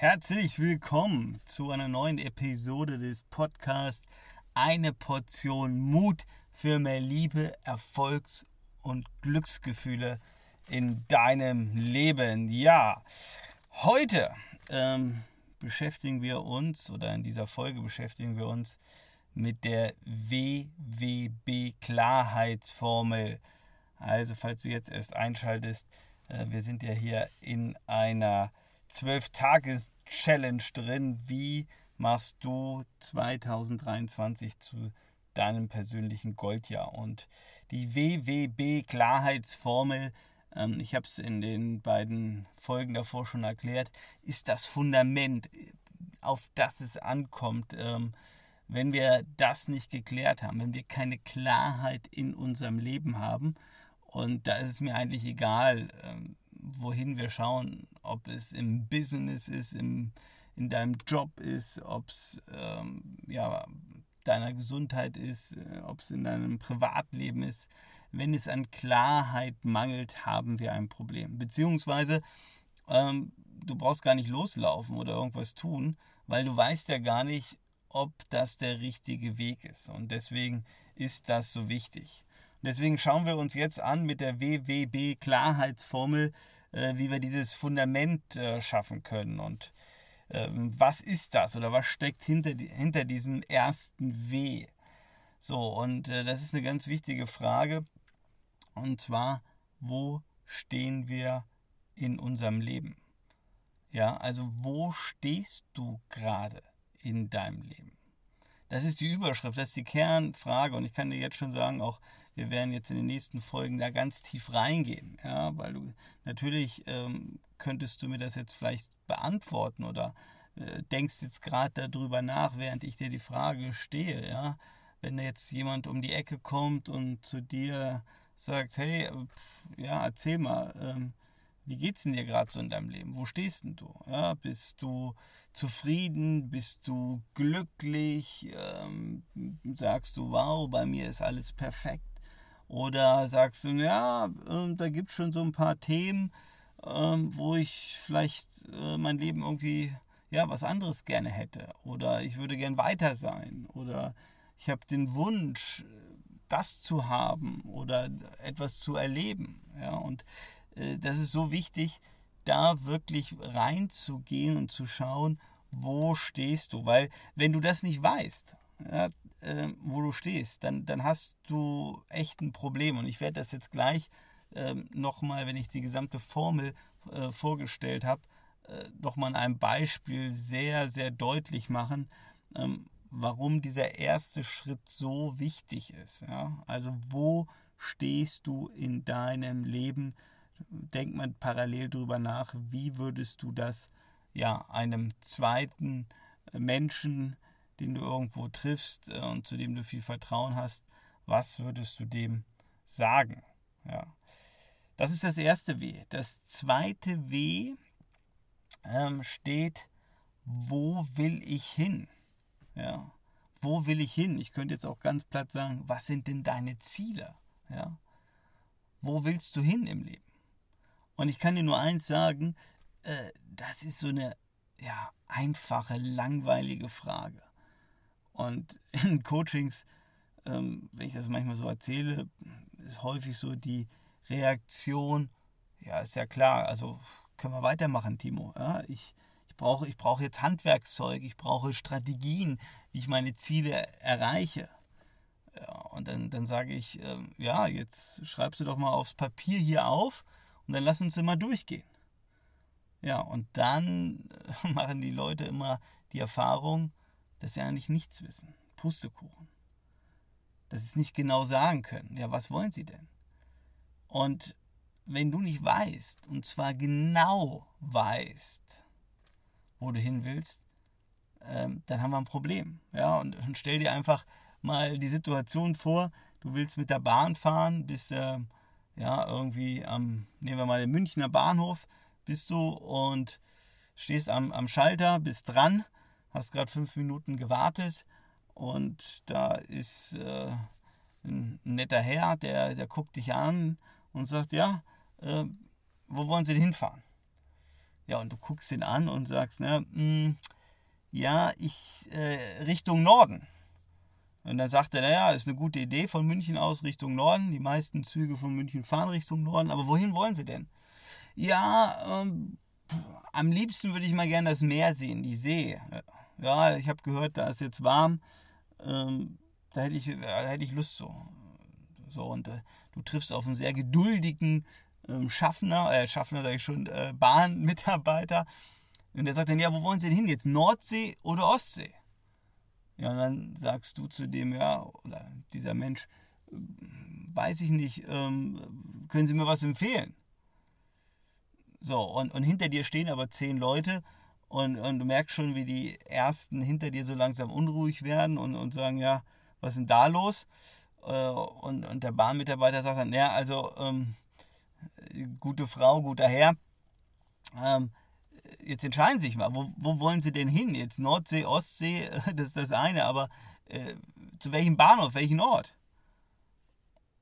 Herzlich willkommen zu einer neuen Episode des Podcasts Eine Portion Mut für mehr Liebe, Erfolgs- und Glücksgefühle in deinem Leben. Ja, heute ähm, beschäftigen wir uns oder in dieser Folge beschäftigen wir uns mit der WWB-Klarheitsformel. Also, falls du jetzt erst einschaltest, äh, wir sind ja hier in einer 12-Tages-Challenge drin. Wie machst du 2023 zu deinem persönlichen Goldjahr? Und die WWB-Klarheitsformel, ähm, ich habe es in den beiden Folgen davor schon erklärt, ist das Fundament, auf das es ankommt. Ähm, wenn wir das nicht geklärt haben, wenn wir keine Klarheit in unserem Leben haben, und da ist es mir eigentlich egal, ähm, wohin wir schauen, ob es im Business ist, im, in deinem Job ist, ob es ähm, ja, deiner Gesundheit ist, äh, ob es in deinem Privatleben ist. Wenn es an Klarheit mangelt, haben wir ein Problem. Beziehungsweise ähm, du brauchst gar nicht loslaufen oder irgendwas tun, weil du weißt ja gar nicht, ob das der richtige Weg ist. Und deswegen ist das so wichtig. Deswegen schauen wir uns jetzt an mit der WWB-Klarheitsformel, äh, wie wir dieses Fundament äh, schaffen können. Und ähm, was ist das oder was steckt hinter, hinter diesem ersten W? So, und äh, das ist eine ganz wichtige Frage. Und zwar, wo stehen wir in unserem Leben? Ja, also wo stehst du gerade in deinem Leben? Das ist die Überschrift, das ist die Kernfrage. Und ich kann dir jetzt schon sagen, auch wir werden jetzt in den nächsten Folgen da ganz tief reingehen. Ja, weil du natürlich ähm, könntest du mir das jetzt vielleicht beantworten oder äh, denkst jetzt gerade darüber nach, während ich dir die Frage stehe. Ja, wenn da jetzt jemand um die Ecke kommt und zu dir sagt, hey, äh, ja, erzähl mal, ähm, wie geht's denn dir gerade so in deinem Leben? Wo stehst denn du? Ja, bist du zufrieden? Bist du glücklich? Ähm, sagst du, wow, bei mir ist alles perfekt? Oder sagst du, ja, äh, da gibt es schon so ein paar Themen, äh, wo ich vielleicht äh, mein Leben irgendwie ja was anderes gerne hätte. Oder ich würde gern weiter sein. Oder ich habe den Wunsch, das zu haben oder etwas zu erleben. Ja, und das ist so wichtig, da wirklich reinzugehen und zu schauen, wo stehst du. Weil wenn du das nicht weißt, ja, äh, wo du stehst, dann, dann hast du echt ein Problem. Und ich werde das jetzt gleich äh, nochmal, wenn ich die gesamte Formel äh, vorgestellt habe, äh, nochmal an einem Beispiel sehr, sehr deutlich machen, ähm, warum dieser erste Schritt so wichtig ist. Ja? Also wo stehst du in deinem Leben? Denkt man parallel darüber nach, wie würdest du das ja einem zweiten Menschen, den du irgendwo triffst äh, und zu dem du viel Vertrauen hast, was würdest du dem sagen? Ja. Das ist das erste W. Das zweite W ähm, steht, wo will ich hin? Ja. Wo will ich hin? Ich könnte jetzt auch ganz platt sagen, was sind denn deine Ziele? Ja. Wo willst du hin im Leben? Und ich kann dir nur eins sagen, äh, das ist so eine ja, einfache, langweilige Frage. Und in Coachings, ähm, wenn ich das manchmal so erzähle, ist häufig so die Reaktion, ja, ist ja klar, also können wir weitermachen, Timo. Ja, ich, ich brauche ich brauch jetzt Handwerkszeug, ich brauche Strategien, wie ich meine Ziele erreiche. Ja, und dann, dann sage ich, ähm, ja, jetzt schreibst du doch mal aufs Papier hier auf, und dann lass uns immer durchgehen. Ja, und dann äh, machen die Leute immer die Erfahrung, dass sie eigentlich nichts wissen. Pustekuchen. Dass sie es nicht genau sagen können. Ja, was wollen sie denn? Und wenn du nicht weißt, und zwar genau weißt, wo du hin willst, ähm, dann haben wir ein Problem. Ja, und, stell dir einfach mal die Situation vor, du willst mit der Bahn fahren, bist äh, ja, irgendwie am, nehmen wir mal den Münchner Bahnhof, bist du und stehst am, am Schalter, bist dran, hast gerade fünf Minuten gewartet und da ist äh, ein netter Herr, der, der guckt dich an und sagt, ja, äh, wo wollen Sie denn hinfahren? Ja, und du guckst ihn an und sagst, ne, mh, hm, ja, ich äh, Richtung Norden. Und dann sagt er, naja, ist eine gute Idee von München aus Richtung Norden. Die meisten Züge von München fahren Richtung Norden. Aber wohin wollen sie denn? Ja, ähm, am liebsten würde ich mal gerne das Meer sehen, die See. Ja, ich habe gehört, da ist jetzt warm. Ähm, da hätte ich, da hätte ich Lust so. So, und äh, du triffst auf einen sehr geduldigen ähm, Schaffner, äh, Schaffner sage ich schon, äh, Bahnmitarbeiter. Und der sagt dann, ja, wo wollen Sie denn hin jetzt? Nordsee oder Ostsee? Ja, und dann sagst du zu dem, ja, oder dieser Mensch, weiß ich nicht, ähm, können Sie mir was empfehlen? So, und, und hinter dir stehen aber zehn Leute und, und du merkst schon, wie die ersten hinter dir so langsam unruhig werden und, und sagen, ja, was ist denn da los? Äh, und, und der Bahnmitarbeiter sagt dann, ja, also, ähm, gute Frau, guter Herr, ähm, jetzt entscheiden Sie sich mal, wo, wo wollen Sie denn hin? Jetzt Nordsee, Ostsee, das ist das eine, aber äh, zu welchem Bahnhof, welchen Ort?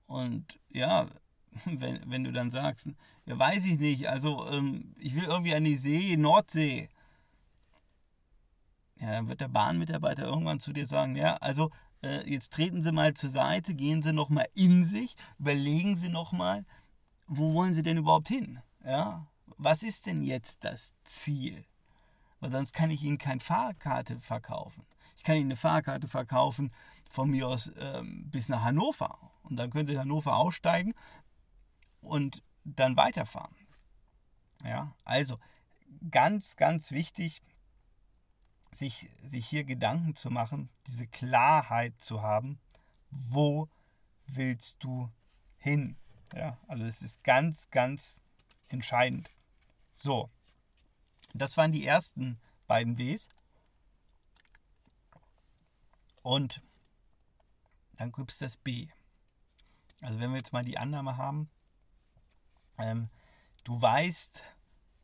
Und ja, wenn, wenn du dann sagst, ja, weiß ich nicht, also ähm, ich will irgendwie an die See, Nordsee. Ja, dann wird der Bahnmitarbeiter irgendwann zu dir sagen, ja, also äh, jetzt treten Sie mal zur Seite, gehen Sie nochmal in sich, überlegen Sie nochmal, wo wollen Sie denn überhaupt hin? Ja, was ist denn jetzt das Ziel? Weil sonst kann ich Ihnen keine Fahrkarte verkaufen. Ich kann Ihnen eine Fahrkarte verkaufen von mir aus ähm, bis nach Hannover. Und dann können Sie in Hannover aussteigen und dann weiterfahren. Ja, also ganz, ganz wichtig, sich, sich hier Gedanken zu machen, diese Klarheit zu haben, wo willst du hin? Ja, also es ist ganz, ganz entscheidend. So, das waren die ersten beiden Ws. Und dann gibt es das B. Also wenn wir jetzt mal die Annahme haben, ähm, du weißt,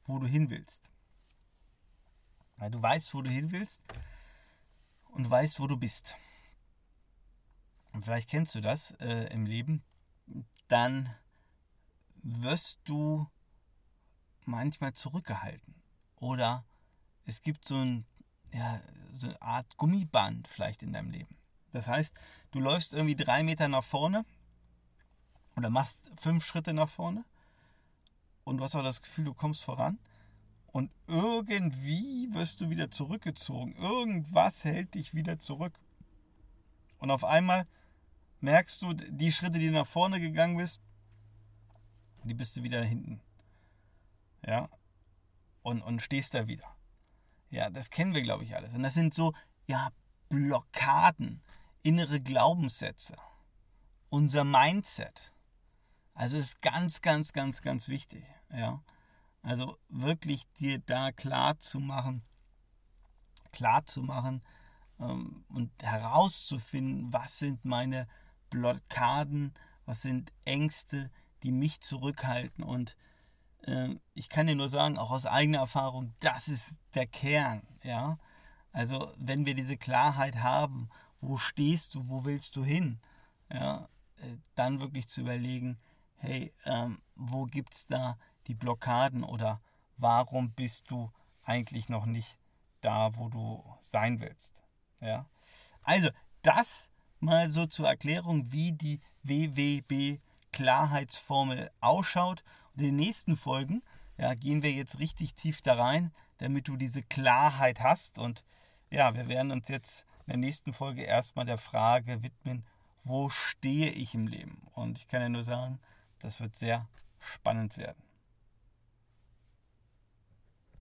wo du hin willst. Ja, du weißt, wo du hin willst und weißt, wo du bist. Und vielleicht kennst du das äh, im Leben. Dann wirst du manchmal zurückgehalten. Oder es gibt so, ein, ja, so eine Art Gummiband vielleicht in deinem Leben. Das heißt, du läufst irgendwie drei Meter nach vorne oder machst fünf Schritte nach vorne und du hast auch das Gefühl, du kommst voran und irgendwie wirst du wieder zurückgezogen. Irgendwas hält dich wieder zurück. Und auf einmal merkst du, die Schritte, die du nach vorne gegangen bist, die bist du wieder hinten ja, und, und stehst da wieder. Ja, das kennen wir, glaube ich, alles. Und das sind so, ja, Blockaden, innere Glaubenssätze, unser Mindset. Also ist ganz, ganz, ganz, ganz wichtig, ja. Also wirklich dir da klar zu machen, klar zu machen ähm, und herauszufinden, was sind meine Blockaden, was sind Ängste, die mich zurückhalten und ich kann dir nur sagen, auch aus eigener Erfahrung, das ist der Kern. Ja? Also wenn wir diese Klarheit haben, wo stehst du, wo willst du hin, ja, äh, dann wirklich zu überlegen, hey, ähm, wo gibt es da die Blockaden oder warum bist du eigentlich noch nicht da, wo du sein willst. Ja? Also das mal so zur Erklärung, wie die WWB Klarheitsformel ausschaut in den nächsten Folgen ja, gehen wir jetzt richtig tief da rein, damit du diese Klarheit hast. Und ja, wir werden uns jetzt in der nächsten Folge erstmal der Frage widmen, wo stehe ich im Leben? Und ich kann ja nur sagen, das wird sehr spannend werden.